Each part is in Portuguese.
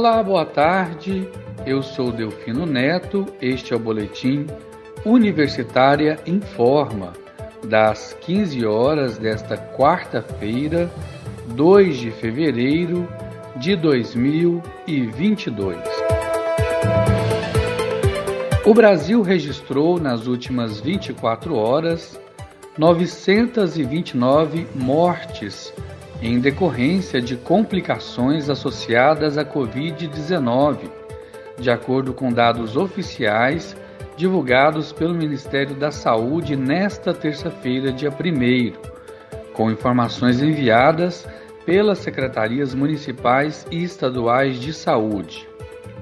Olá, boa tarde. Eu sou Delfino Neto. Este é o boletim Universitária Informa, das 15 horas desta quarta-feira, 2 de fevereiro de 2022. O Brasil registrou nas últimas 24 horas 929 mortes em decorrência de complicações associadas à Covid-19, de acordo com dados oficiais divulgados pelo Ministério da Saúde nesta terça-feira, dia 1, com informações enviadas pelas secretarias municipais e estaduais de saúde.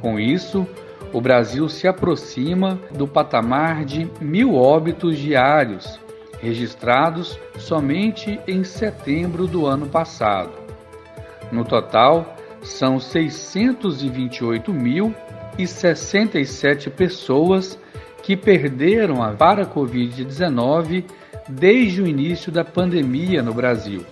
Com isso, o Brasil se aproxima do patamar de mil óbitos diários registrados somente em setembro do ano passado. No total, são 628.067 pessoas que perderam a para a Covid-19 desde o início da pandemia no Brasil.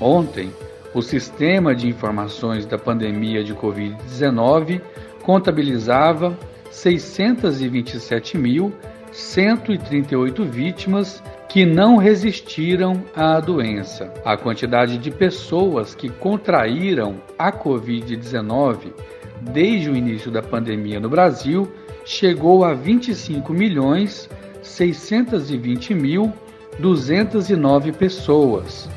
Ontem, o Sistema de Informações da Pandemia de Covid-19 contabilizava 627 mil 138 vítimas que não resistiram à doença. A quantidade de pessoas que contraíram a Covid-19 desde o início da pandemia no Brasil chegou a 25 milhões 620 mil 209 pessoas.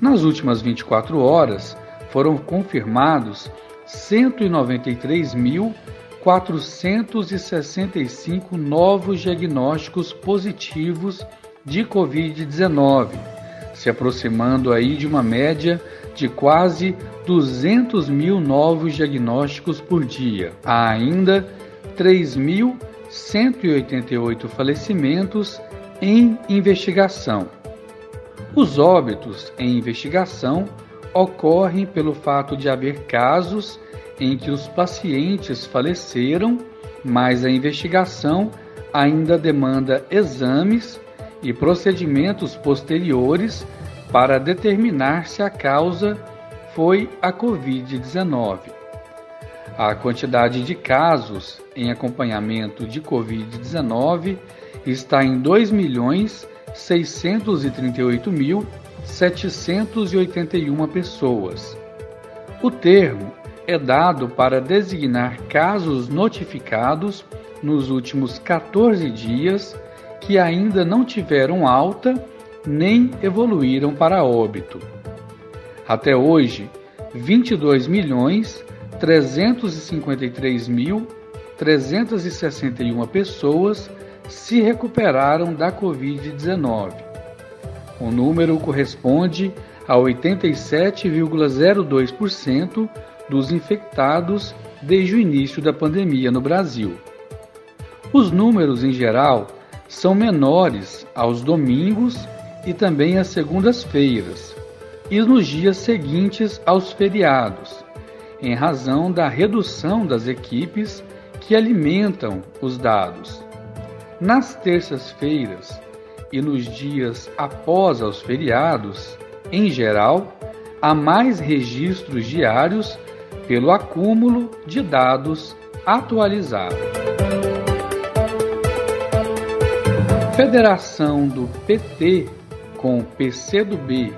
Nas últimas 24 horas foram confirmados 193 mil 465 novos diagnósticos positivos de Covid-19, se aproximando aí de uma média de quase 200 mil novos diagnósticos por dia. Há ainda 3.188 falecimentos em investigação. Os óbitos em investigação ocorrem pelo fato de haver casos em que os pacientes faleceram, mas a investigação ainda demanda exames e procedimentos posteriores para determinar se a causa foi a Covid-19. A quantidade de casos em acompanhamento de Covid-19 está em 2.638.781 pessoas. O termo é dado para designar casos notificados nos últimos 14 dias que ainda não tiveram alta nem evoluíram para óbito. Até hoje, 22 milhões 353 mil 361 pessoas se recuperaram da Covid-19. O número corresponde a 87,02% dos infectados desde o início da pandemia no Brasil. Os números, em geral, são menores aos domingos e também às segundas-feiras, e nos dias seguintes aos feriados, em razão da redução das equipes que alimentam os dados. Nas terças-feiras e nos dias após os feriados, em geral, há mais registros diários pelo acúmulo de dados atualizados. Federação do PT com PCdoB,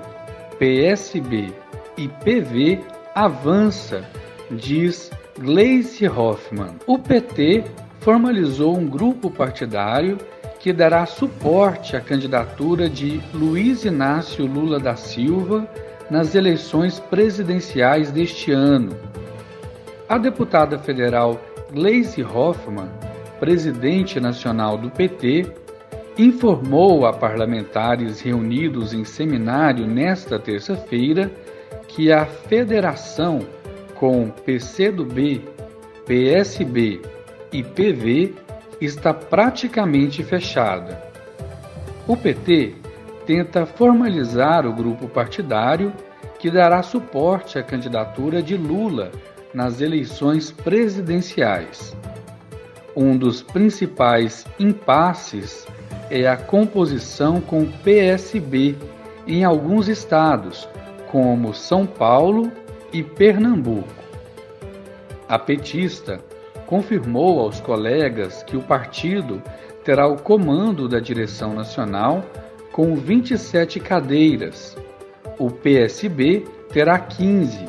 PSB e PV avança, diz Gleice Hoffmann. O PT formalizou um grupo partidário que dará suporte à candidatura de Luiz Inácio Lula da Silva nas eleições presidenciais deste ano, a deputada federal Gleisi Hoffmann, presidente nacional do PT, informou a parlamentares reunidos em seminário nesta terça-feira que a federação com PCdoB, PSB e PV está praticamente fechada. O PT tenta formalizar o grupo partidário que dará suporte à candidatura de Lula nas eleições presidenciais. Um dos principais impasses é a composição com o PSB em alguns estados, como São Paulo e Pernambuco. a petista confirmou aos colegas que o partido terá o comando da direção nacional com 27 cadeiras. O PSB terá 15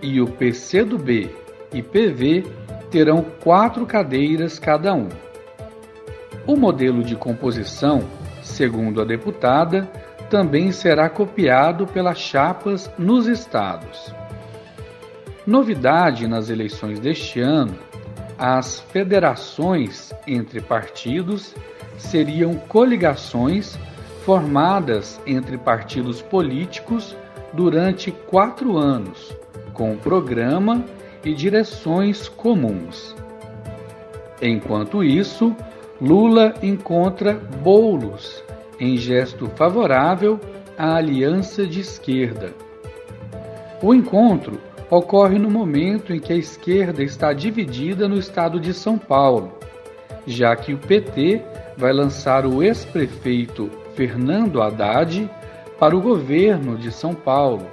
e o PCdoB e PV terão quatro cadeiras cada um. O modelo de composição, segundo a deputada, também será copiado pelas chapas nos estados. Novidade nas eleições deste ano, as federações entre partidos seriam coligações formadas entre partidos políticos durante quatro anos, com programa e direções comuns. Enquanto isso, Lula encontra bolos em gesto favorável à aliança de esquerda. O encontro ocorre no momento em que a esquerda está dividida no estado de São Paulo, já que o PT vai lançar o ex-prefeito Fernando Haddad para o governo de São Paulo,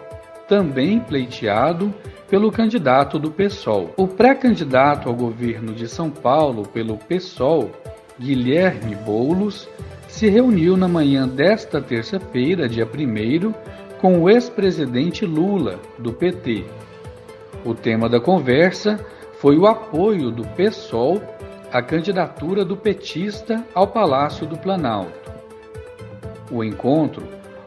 também pleiteado pelo candidato do PSOL. O pré-candidato ao governo de São Paulo pelo PSOL, Guilherme Boulos, se reuniu na manhã desta terça-feira, dia 1 com o ex-presidente Lula, do PT. O tema da conversa foi o apoio do PSOL à candidatura do petista ao Palácio do Planalto. O encontro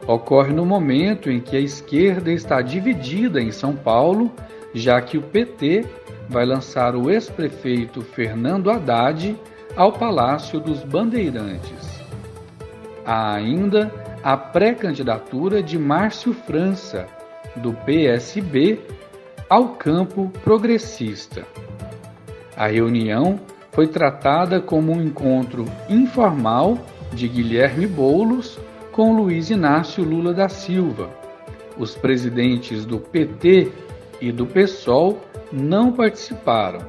ocorre no momento em que a esquerda está dividida em São Paulo, já que o PT vai lançar o ex-prefeito Fernando Haddad ao Palácio dos Bandeirantes. Há ainda a pré-candidatura de Márcio França, do PSB, ao campo progressista. A reunião foi tratada como um encontro informal de Guilherme Boulos com Luiz Inácio Lula da Silva. Os presidentes do PT e do PSOL não participaram.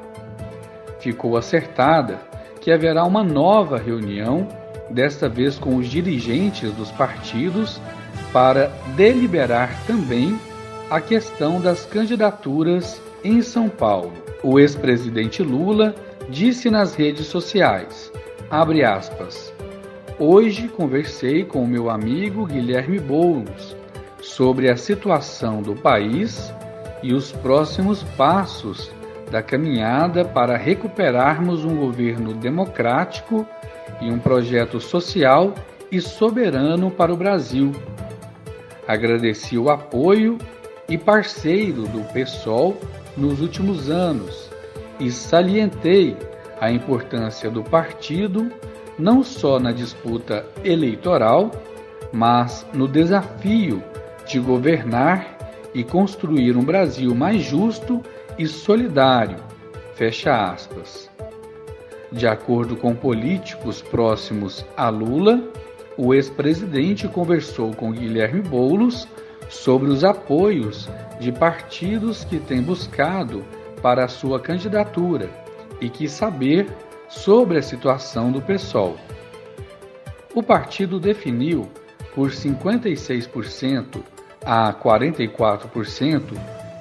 Ficou acertada que haverá uma nova reunião desta vez com os dirigentes dos partidos, para deliberar também a questão das candidaturas em São Paulo. O ex-presidente Lula disse nas redes sociais, abre aspas, Hoje conversei com o meu amigo Guilherme Boulos sobre a situação do país e os próximos passos da caminhada para recuperarmos um governo democrático e um projeto social e soberano para o Brasil. Agradeci o apoio e parceiro do PSOL nos últimos anos e salientei a importância do partido não só na disputa eleitoral, mas no desafio de governar e construir um Brasil mais justo e solidário. Fecha aspas. De acordo com políticos próximos a Lula, o ex-presidente conversou com Guilherme Boulos sobre os apoios de partidos que têm buscado para a sua candidatura e quis saber sobre a situação do PSOL. O partido definiu por 56% a 44%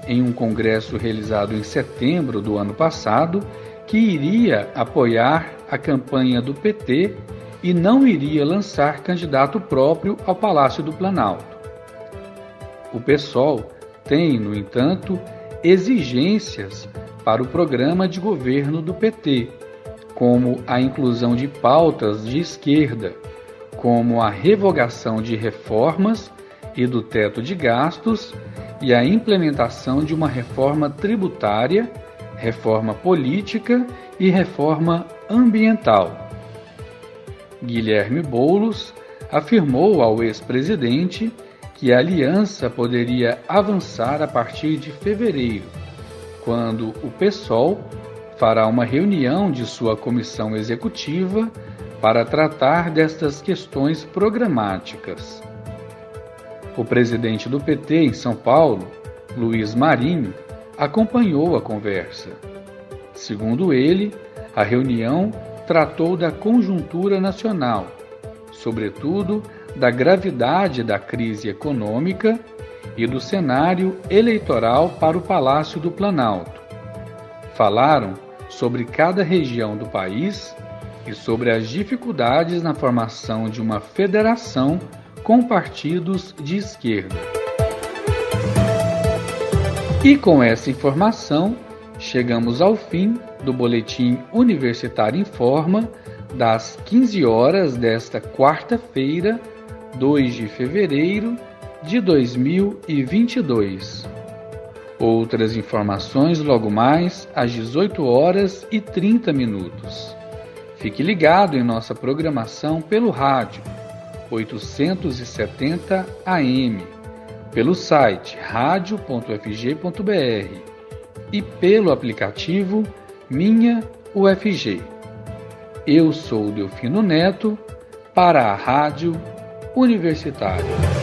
em um congresso realizado em setembro do ano passado que iria apoiar a campanha do PT e não iria lançar candidato próprio ao Palácio do Planalto. O PSOL tem, no entanto, exigências para o programa de governo do PT, como a inclusão de pautas de esquerda, como a revogação de reformas e do teto de gastos e a implementação de uma reforma tributária reforma política e reforma ambiental. Guilherme Boulos afirmou ao ex-presidente que a aliança poderia avançar a partir de fevereiro, quando o PSOL fará uma reunião de sua comissão executiva para tratar destas questões programáticas. O presidente do PT em São Paulo, Luiz Marinho, acompanhou a conversa. Segundo ele, a reunião tratou da conjuntura nacional, sobretudo da gravidade da crise econômica e do cenário eleitoral para o Palácio do Planalto. falaram sobre cada região do país e sobre as dificuldades na formação de uma federação com partidos de esquerda. E com essa informação, chegamos ao fim do Boletim Universitário Informa das 15 horas desta quarta-feira, 2 de fevereiro de 2022. Outras informações logo mais às 18 horas e 30 minutos. Fique ligado em nossa programação pelo rádio 870 AM, pelo site radio.fg.br e pelo aplicativo Minha UFG. Eu sou Delfino Neto para a Rádio Universitária.